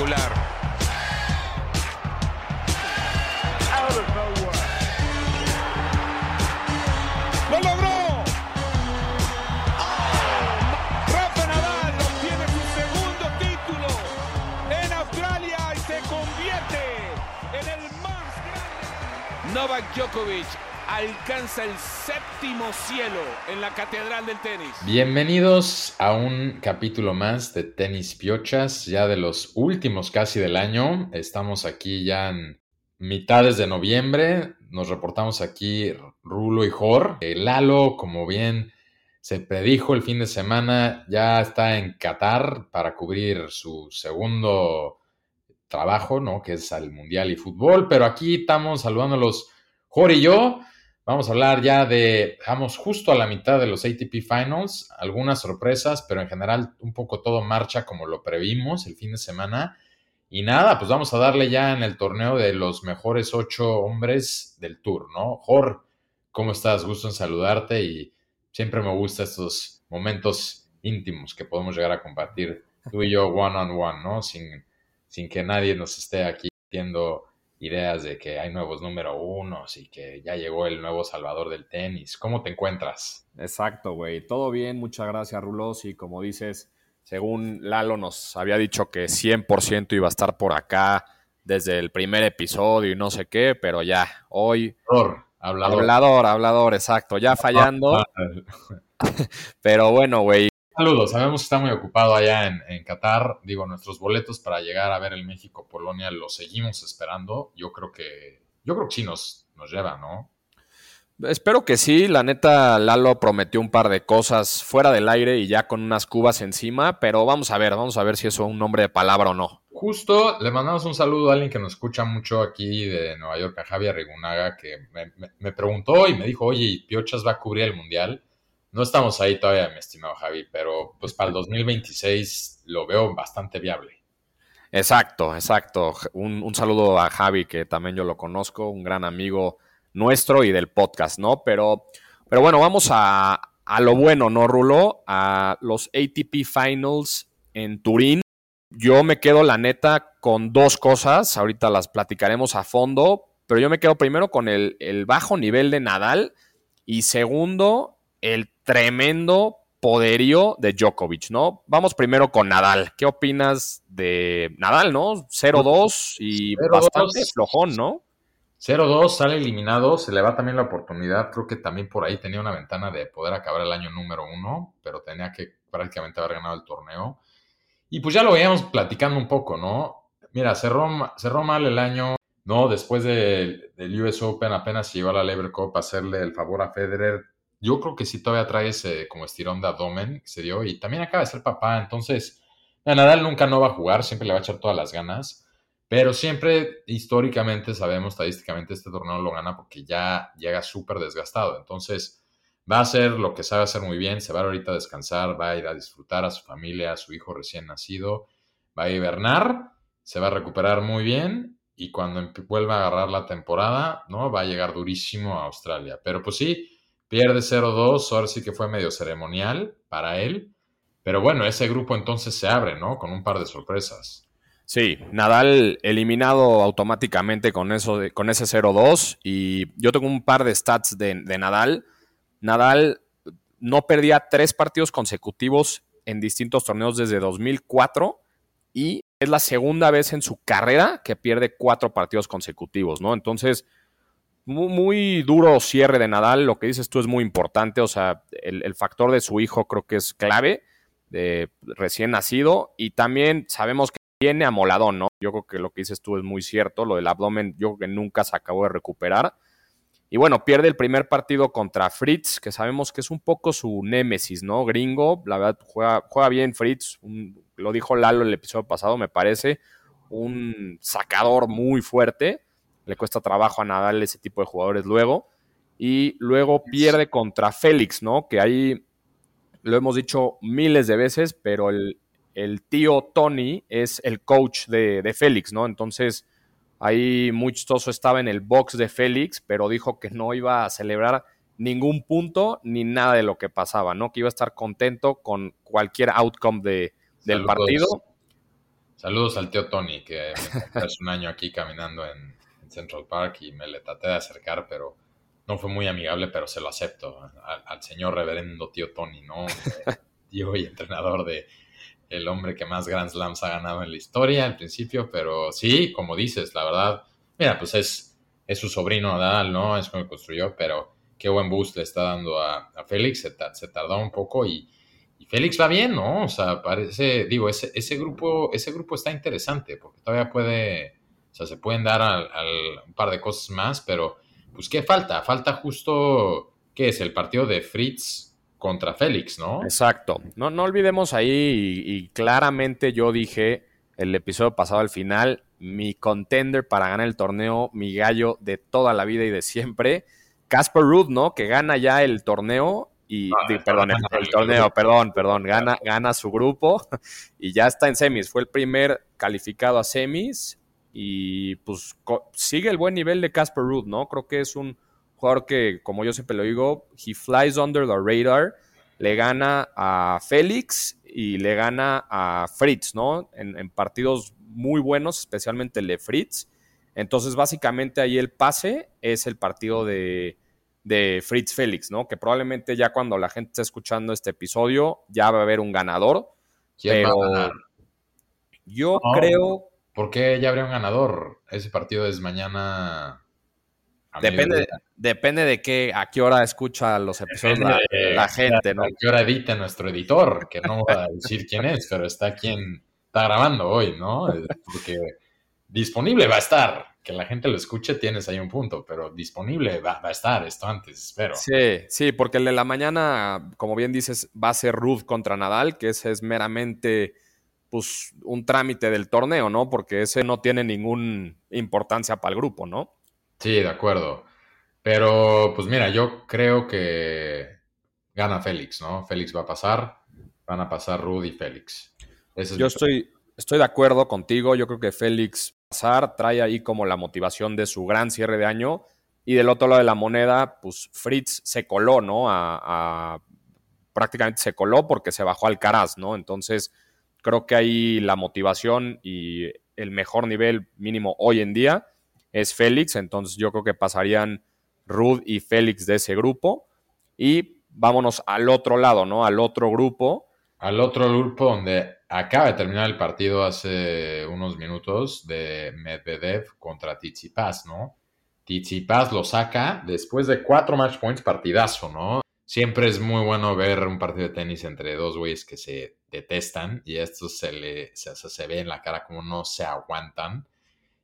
Espectacular. ¡Lo logró! Rafa Nadal obtiene su segundo título en Australia y se convierte en el más grande. Novak Djokovic alcanza el séptimo cielo en la catedral del tenis. Bienvenidos a un capítulo más de Tenis Piochas, ya de los últimos casi del año. Estamos aquí ya en mitades de noviembre. Nos reportamos aquí Rulo y Jor. Eh, Lalo, como bien se predijo el fin de semana, ya está en Qatar para cubrir su segundo trabajo, ¿no? Que es al Mundial y Fútbol. Pero aquí estamos saludándolos Jor y yo. Vamos a hablar ya de, vamos justo a la mitad de los ATP Finals, algunas sorpresas, pero en general un poco todo marcha como lo previmos el fin de semana. Y nada, pues vamos a darle ya en el torneo de los mejores ocho hombres del tour, ¿no? Jor, ¿cómo estás? Gusto en saludarte y siempre me gustan estos momentos íntimos que podemos llegar a compartir tú y yo one on one, ¿no? Sin, sin que nadie nos esté aquí viendo ideas de que hay nuevos número unos y que ya llegó el nuevo salvador del tenis. ¿Cómo te encuentras? Exacto, güey. Todo bien, muchas gracias, Rulos. Y como dices, según Lalo nos había dicho que 100% iba a estar por acá desde el primer episodio y no sé qué, pero ya, hoy... Hablador, hablador. Hablador, hablador, exacto. Ya fallando. pero bueno, güey. Saludos, sabemos que está muy ocupado allá en, en, Qatar. Digo, nuestros boletos para llegar a ver el México-Polonia los seguimos esperando. Yo creo que, yo creo que sí nos, nos lleva, ¿no? Espero que sí. La neta, Lalo prometió un par de cosas fuera del aire y ya con unas cubas encima, pero vamos a ver, vamos a ver si eso es un nombre de palabra o no. Justo le mandamos un saludo a alguien que nos escucha mucho aquí de Nueva York, a Javier Rigunaga, que me, me, me preguntó y me dijo, oye, ¿Piochas va a cubrir el Mundial? No estamos ahí todavía, mi estimado Javi, pero pues para el 2026 lo veo bastante viable. Exacto, exacto. Un, un, saludo a Javi, que también yo lo conozco, un gran amigo nuestro y del podcast, ¿no? Pero, pero bueno, vamos a, a lo bueno, ¿no, Rulo? A los ATP Finals en Turín. Yo me quedo, la neta, con dos cosas. Ahorita las platicaremos a fondo, pero yo me quedo primero con el, el bajo nivel de Nadal y segundo, el tremendo poderío de Djokovic, ¿no? Vamos primero con Nadal. ¿Qué opinas de Nadal, no? 0-2 y 0 bastante flojón, ¿no? 0-2, sale eliminado, se le va también la oportunidad. Creo que también por ahí tenía una ventana de poder acabar el año número uno, pero tenía que prácticamente haber ganado el torneo. Y pues ya lo veíamos platicando un poco, ¿no? Mira, cerró, cerró mal el año, ¿no? Después de, del US Open apenas se llevó a la Lever Cup a hacerle el favor a Federer yo creo que sí todavía trae ese como estirón de abdomen que se dio y también acaba de ser papá, entonces Nadal nunca no va a jugar, siempre le va a echar todas las ganas, pero siempre históricamente sabemos, estadísticamente este torneo lo gana porque ya llega súper desgastado, entonces va a hacer lo que sabe hacer muy bien, se va ahorita a descansar, va a ir a disfrutar a su familia, a su hijo recién nacido, va a hibernar, se va a recuperar muy bien y cuando vuelva a agarrar la temporada, ¿no? Va a llegar durísimo a Australia, pero pues sí, Pierde 0-2, ahora sí que fue medio ceremonial para él. Pero bueno, ese grupo entonces se abre, ¿no? Con un par de sorpresas. Sí, Nadal eliminado automáticamente con, eso con ese 0-2. Y yo tengo un par de stats de, de, Nadal. Nadal no perdía tres partidos consecutivos en distintos torneos desde 2004. Y es la segunda vez en su carrera que pierde cuatro partidos consecutivos, ¿no? Entonces, muy, duro cierre de Nadal. Lo que dices tú es muy importante. O sea, el, factor de su hijo creo que es clave, de recién nacido. Y también sabemos que viene amoladón, ¿no? Yo creo que lo que dices tú es muy cierto. Lo del abdomen, yo creo que nunca se acabó de recuperar. Y bueno, pierde el primer partido contra Fritz, que sabemos que es un poco su némesis, ¿no? Gringo, la verdad, juega, juega bien Fritz. Lo dijo Lalo el episodio pasado, me parece. Un sacador muy fuerte le cuesta trabajo a Nadal ese tipo de jugadores luego. Y luego pierde contra Félix, ¿no? Que ahí lo hemos dicho miles de veces, pero el, el tío Tony es el coach de, de, Félix, ¿no? Entonces, ahí muy chistoso estaba en el box de Félix, pero dijo que no iba a celebrar ningún punto ni nada de lo que pasaba, ¿no? Que iba a estar contento con cualquier outcome de, del partido. Saludos al tío Tony, que hace un año aquí caminando en, Central Park y me le traté de acercar, pero no fue muy amigable, pero se lo acepto al, señor reverendo tío Tony, ¿no? Tío y entrenador de el hombre que más Grand Slams ha ganado en la historia al principio, pero sí, como dices, la verdad, mira, pues es, es su sobrino Nadal, ¿no? Es como construyó, pero qué buen boost le está dando a, Félix, se, tardó un poco y, Félix va bien, ¿no? O sea, parece, digo, ese, ese, grupo, ese grupo está interesante porque todavía puede, o sea, se pueden dar al, un par de cosas más, pero pues ¿qué falta? Falta justo, ¿qué es? El partido de Fritz contra Félix, ¿no? Exacto. No, no olvidemos ahí, y, y claramente yo dije el episodio pasado al final, mi contender para ganar el torneo, mi gallo de toda la vida y de siempre, Casper Ruud, ¿no? Que gana ya el torneo y, ah, perdón, el, torneo, perdón, perdón, gana, gana su grupo y ya está en semis. Fue el primer calificado a semis y pues sigue el buen nivel de Casper Ruud, ¿no? Creo que es un jugador que, como yo siempre lo digo, he flies under the radar, le gana a Félix y le gana a Fritz, ¿no? En, en partidos muy buenos, especialmente el de Fritz. Entonces, básicamente ahí el pase es el partido de, de Fritz Félix, ¿no? Que probablemente ya cuando la gente esté escuchando este episodio ya va a haber un ganador. pero yo creo. ¿Por qué ya habría un ganador? Ese partido es mañana. Depende, depende de qué, a qué hora escucha los episodios la, gente, ¿no? A qué hora edita nuestro editor, que no va a decir quién es, pero está quien está grabando hoy, ¿no? Porque disponible va a estar que la gente lo escuche, tienes ahí un punto, pero disponible va, a estar esto antes, espero. Sí, sí, porque el de la mañana, como bien dices, va a ser Ruth contra Nadal, que ese es meramente pues, un trámite del torneo, ¿no? Porque ese no tiene ninguna importancia para el grupo, ¿no? Sí, de acuerdo. Pero, pues mira, yo creo que gana Félix, ¿no? Félix va a pasar, van a pasar Ruth y Félix. yo estoy, estoy de acuerdo contigo, yo creo que Félix trae ahí como la motivación de su gran cierre de año. Y del otro lado de la moneda, pues Fritz se coló, ¿no? A, prácticamente se coló porque se bajó al Caraz, ¿no? Entonces, creo que ahí la motivación y el mejor nivel mínimo hoy en día es Félix. Entonces, yo creo que pasarían Ruth y Félix de ese grupo. Y vámonos al otro lado, ¿no? Al otro grupo. Al otro grupo donde Acaba de terminar el partido hace unos minutos de Medvedev contra Tsitsipas, ¿no? Tsitsipas lo saca después de cuatro match points, partidazo, ¿no? Siempre es muy bueno ver un partido de tenis entre dos güeyes que se detestan y esto se le se, ve en la cara como no se aguantan.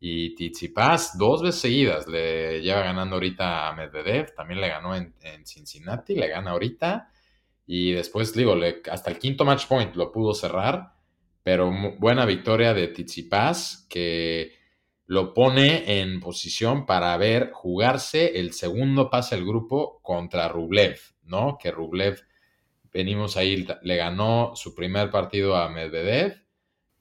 Y Tsitsipas dos veces seguidas le lleva ganando ahorita a Medvedev, también le ganó en, Cincinnati, le gana ahorita y después, digo, hasta el quinto match point lo pudo cerrar, pero buena victoria de Tsitsipas que lo pone en posición para ver jugarse el segundo pase al grupo contra Rublev, ¿no? Que Rublev, venimos ahí, le ganó su primer partido a Medvedev.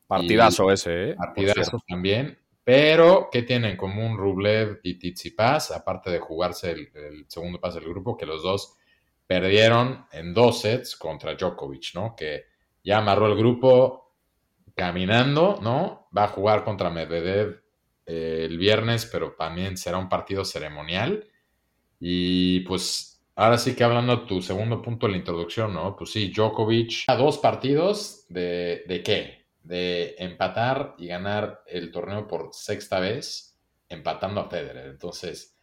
Partidazo ese, ¿eh? Partidazo también. Pero, ¿qué tienen en común Rublev y Tsitsipas? Aparte de jugarse el, el segundo pase del grupo, que los dos perdieron en dos sets contra Djokovic, ¿no? Que ya amarró el grupo caminando, ¿no? Va a jugar contra Medvedev eh, el viernes, pero también será un partido ceremonial. Y pues ahora sí que hablando tu segundo punto de la introducción, ¿no? Pues sí, Djokovic a dos partidos de, de qué? De empatar y ganar el torneo por sexta vez, empatando a Federer. Entonces,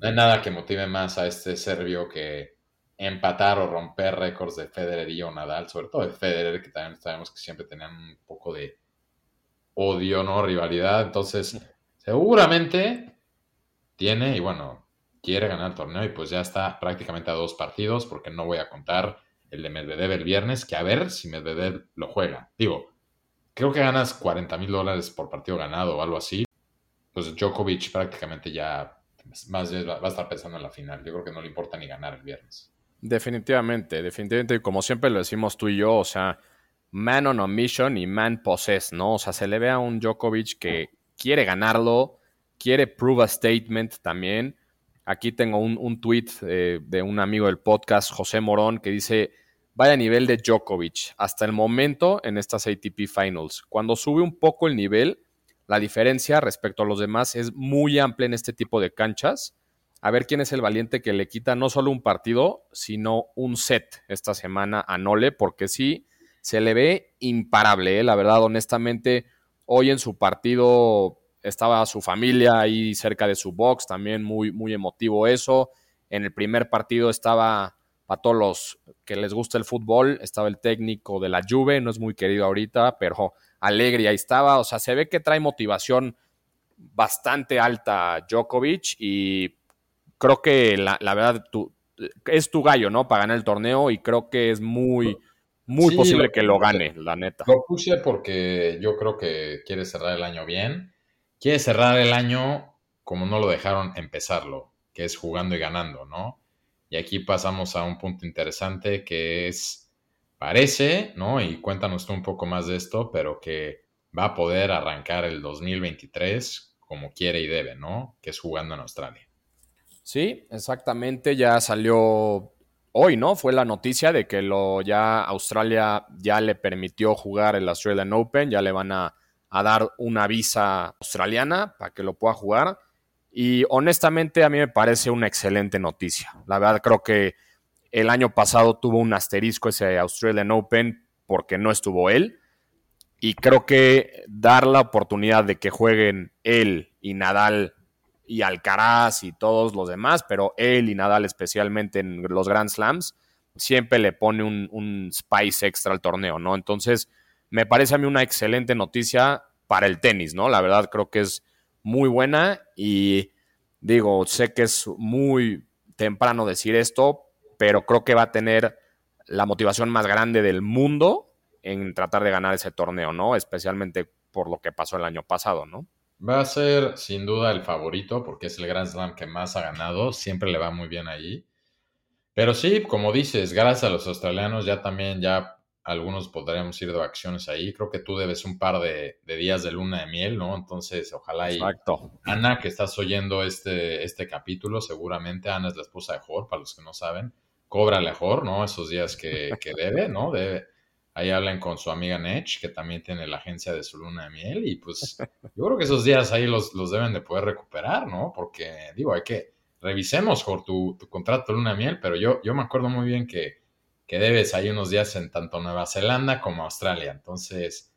no hay nada que motive más a este serbio que empatar o romper récords de Federer y Nadal, sobre todo de Federer, que también sabemos que siempre tenían un poco de odio, ¿no? Rivalidad. Entonces, seguramente tiene y bueno, quiere ganar el torneo y pues ya está prácticamente a dos partidos porque no voy a contar el de Medvedev el viernes, que a ver si Medvedev lo juega. Digo, creo que ganas 40 mil dólares por partido ganado o algo así. Pues Djokovic prácticamente ya más va a estar pensando en la final. Yo creo que no le importa ni ganar el viernes. Definitivamente, definitivamente, como siempre lo decimos tú y yo, o sea, man on a mission y man possess, ¿no? O sea, se le ve a un Djokovic que quiere ganarlo, quiere prove a statement también. Aquí tengo un, un tweet eh, de un amigo del podcast, José Morón, que dice, vaya nivel de Djokovic hasta el momento en estas ATP Finals. Cuando sube un poco el nivel, la diferencia respecto a los demás es muy amplia en este tipo de canchas. A ver quién es el valiente que le quita no solo un partido, sino un set esta semana a Nole, porque sí, se le ve imparable, ¿eh? la verdad, honestamente, hoy en su partido estaba su familia ahí cerca de su box, también muy, muy emotivo eso. En el primer partido estaba, para todos los que les gusta el fútbol, estaba el técnico de la Juve, no es muy querido ahorita, pero alegre ahí estaba. O sea, se ve que trae motivación bastante alta Djokovic y creo que la, verdad es tu gallo, ¿no? Para ganar el torneo y creo que es muy muy posible que lo gane, la neta. Lo puse porque yo creo que quiere cerrar el año bien. Quiere cerrar el año como no lo dejaron empezarlo, que es jugando y ganando, ¿no? Y aquí pasamos a un punto interesante que es, parece, ¿no? Y cuéntanos tú un poco más de esto, pero que va a poder arrancar el 2023 como quiere y debe, ¿no? Que es jugando en Australia. Sí, exactamente. Ya salió hoy, ¿no? Fue la noticia de que lo ya Australia ya le permitió jugar el Australian Open, ya le van a, dar una visa australiana para que lo pueda jugar. Y honestamente a mí me parece una excelente noticia. La verdad creo que el año pasado tuvo un asterisco ese Australian Open porque no estuvo él. Y creo que dar la oportunidad de que jueguen él y Nadal y Alcaraz y todos los demás, pero él y Nadal especialmente en los Grand Slams, siempre le pone un, spice extra al torneo, ¿no? Entonces, me parece a mí una excelente noticia para el tenis, ¿no? La verdad creo que es muy buena y digo, sé que es muy temprano decir esto, pero creo que va a tener la motivación más grande del mundo en tratar de ganar ese torneo, ¿no? Especialmente por lo que pasó el año pasado, ¿no? Va a ser sin duda el favorito porque es el Grand Slam que más ha ganado, siempre le va muy bien allí. Pero sí, como dices, gracias a los australianos ya también ya algunos podríamos ir de vacaciones ahí. Creo que tú debes un par de, días de luna de miel, ¿no? Entonces, ojalá y Ana, que estás oyendo este, este capítulo, seguramente Ana es la esposa de Jor, para los que no saben, cóbrale a Jor, ¿no? Esos días que, que debe, ¿no? Debe, Ahí hablan con su amiga Nech, que también tiene la agencia de su luna de miel. Y pues yo creo que esos días ahí los, los deben de poder recuperar, ¿no? Porque, digo, hay que, revisemos por tu, tu, contrato de luna de miel, pero yo, yo me acuerdo muy bien que, que debes ahí unos días en tanto Nueva Zelanda como Australia. Entonces,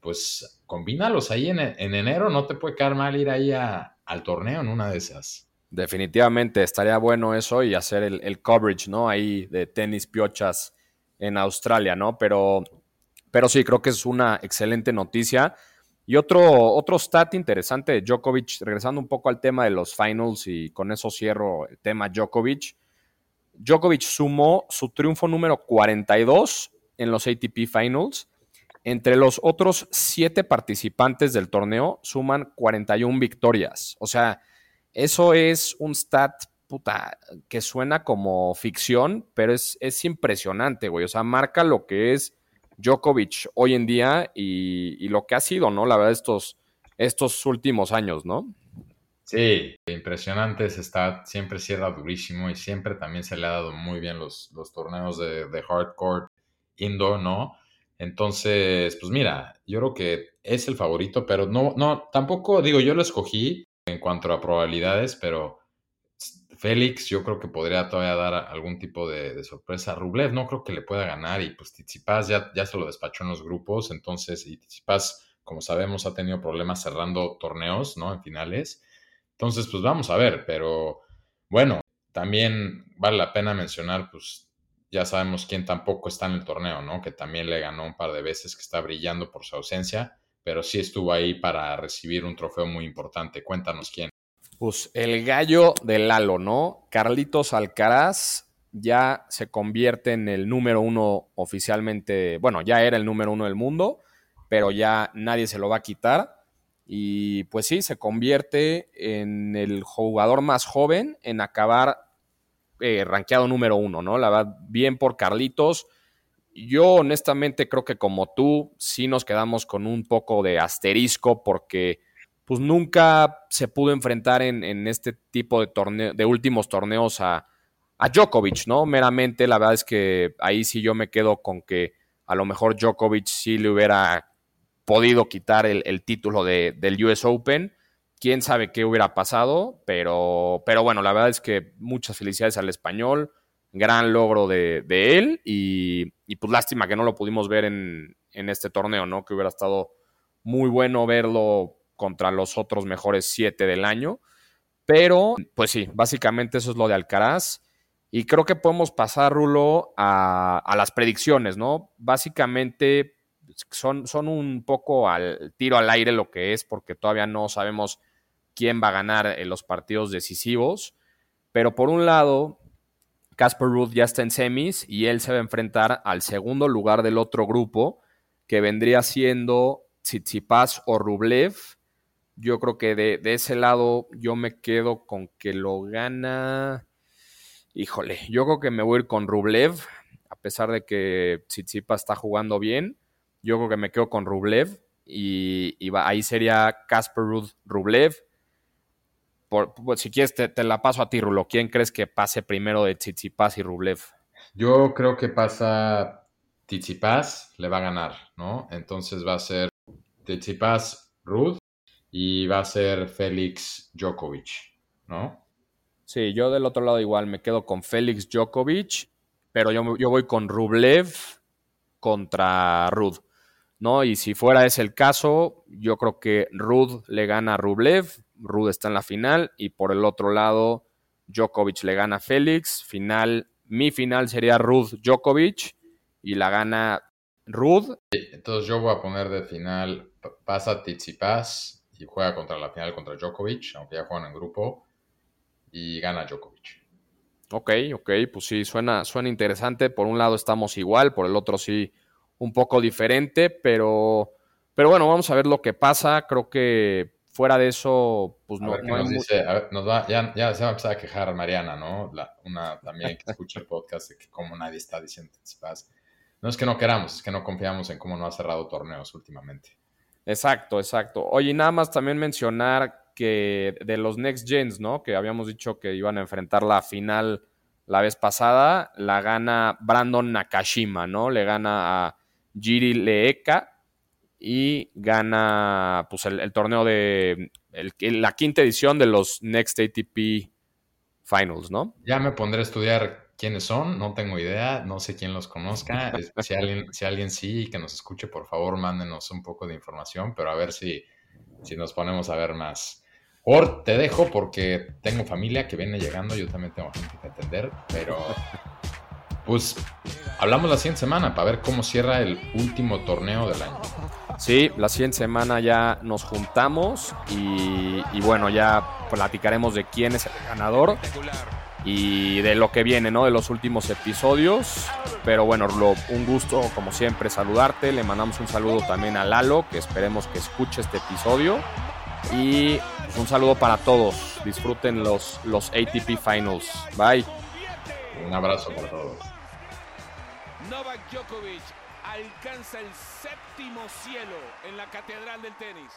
pues combínalos ahí en, en enero, no te puede quedar mal ir ahí al torneo en una de esas. Definitivamente estaría bueno eso y hacer el, el coverage, ¿no? Ahí de tenis piochas en Australia, ¿no? Pero, pero sí, creo que es una excelente noticia. Y otro, otro stat interesante de Djokovic, regresando un poco al tema de los finals y con eso cierro el tema Djokovic. Djokovic sumó su triunfo número 42 en los ATP Finals. Entre los otros siete participantes del torneo suman 41 victorias. O sea, eso es un stat puta, que suena como ficción, pero es, es impresionante, güey. O sea, marca lo que es Djokovic hoy en día y, lo que ha sido, ¿no? La verdad, estos, estos últimos años, ¿no? Sí, impresionante ese stat, siempre cierra durísimo y siempre también se le ha dado muy bien los, los torneos de, de hardcore indoor, ¿no? Entonces, pues mira, yo creo que es el favorito, pero no, no, tampoco digo, yo lo escogí en cuanto a probabilidades, pero Félix, yo creo que podría todavía dar algún tipo de, sorpresa. Rublev no creo que le pueda ganar y pues Tsitsipas ya, ya se lo despachó en los grupos, entonces y Tsitsipas, como sabemos, ha tenido problemas cerrando torneos, ¿no? En finales. Entonces, pues vamos a ver, pero bueno, también vale la pena mencionar, pues ya sabemos quién tampoco está en el torneo, ¿no? Que también le ganó un par de veces, que está brillando por su ausencia, pero sí estuvo ahí para recibir un trofeo muy importante. Cuéntanos quién. Pues el gallo del Lalo, ¿no? Carlitos Alcaraz ya se convierte en el número uno oficialmente, bueno, ya era el número uno del mundo, pero ya nadie se lo va a quitar. Y pues sí, se convierte en el jugador más joven en acabar eh, rankeado número uno, ¿no? La verdad, bien por Carlitos. Yo honestamente creo que como tú, sí nos quedamos con un poco de asterisco porque pues nunca se pudo enfrentar en, este tipo de, torneo, de últimos torneos a, a Djokovic, ¿no? Meramente, la verdad es que ahí sí yo me quedo con que a lo mejor Djokovic sí le hubiera podido quitar el, título del US Open. Quién sabe qué hubiera pasado, pero, pero bueno, la verdad es que muchas felicidades al español, gran logro de, él y, pues lástima que no lo pudimos ver en, en este torneo, ¿no? Que hubiera estado muy bueno verlo contra los otros mejores siete del año. Pero, pues sí, básicamente eso es lo de Alcaraz. Y creo que podemos pasar, Rulo, a, a las predicciones, ¿no? Básicamente son, son, un poco al tiro al aire lo que es, porque todavía no sabemos quién va a ganar en los partidos decisivos. Pero por un lado, Casper Ruth ya está en semis y él se va a enfrentar al segundo lugar del otro grupo, que vendría siendo Tsitsipas o Rublev. Yo creo que de, ese lado yo me quedo con que lo gana. Híjole, yo creo que me voy a ir con Rublev, a pesar de que Tsitsipas está jugando bien. Yo creo que me quedo con Rublev y, ahí sería Casper Ruth Rublev. Por, pues, si quieres, te, la paso a ti, Rulo. ¿Quién crees que pase primero de Tsitsipas y Rublev? Yo creo que pasa Tsitsipas, le va a ganar, ¿no? Entonces va a ser Tsitsipas Ruth y va a ser Félix Djokovic, ¿no? Sí, yo del otro lado igual me quedo con Félix Djokovic, pero yo, yo voy con Rublev contra Ruth. ¿No? Y si fuera ese el caso, yo creo que Rud le gana a Rublev, Rud está en la final, y por el otro lado, Djokovic le gana a Félix, final, mi final sería Rud Djokovic, y la gana Rud. Entonces yo voy a poner de final, pasa Tsitsipas y juega contra la final contra Djokovic, aunque ya juegan en grupo, y gana Djokovic. Ok, ok, pues sí, suena, suena interesante. Por un lado estamos igual, por el otro sí un poco diferente, pero, pero bueno, vamos a ver lo que pasa. Creo que fuera de eso, pues no, nos dice, nos va, ya, ya, se va a empezar a quejar Mariana, ¿no? una también que escucha el podcast de que como nadie está diciendo No es que no queramos, es que no confiamos en cómo no ha cerrado torneos últimamente. Exacto, exacto. Oye, nada más también mencionar que de los Next Gens, ¿no? Que habíamos dicho que iban a enfrentar la final la vez pasada, la gana Brandon Nakashima, ¿no? Le gana a Giri Leeka y gana pues, el, torneo de la quinta edición de los Next ATP Finals, ¿no? Ya me pondré a estudiar quiénes son, no tengo idea, no sé quién los conozca. si, alguien, si alguien sí que nos escuche, por favor, mándenos un poco de información, pero a ver si, si nos ponemos a ver más. Or, te dejo porque tengo familia que viene llegando, yo también tengo gente que atender, pero pues hablamos la siguiente semana para ver cómo cierra el último torneo del año. Sí, la siguiente semana ya nos juntamos y, bueno, ya platicaremos de quién es el ganador y de lo que viene, ¿no? De los últimos episodios. Pero bueno, un gusto, como siempre, saludarte. Le mandamos un saludo también a Lalo, que esperemos que escuche este episodio. Y un saludo para todos. Disfruten los, los ATP Finals. Bye. Un abrazo para todos. Novak Djokovic alcanza el séptimo cielo en la catedral del tenis.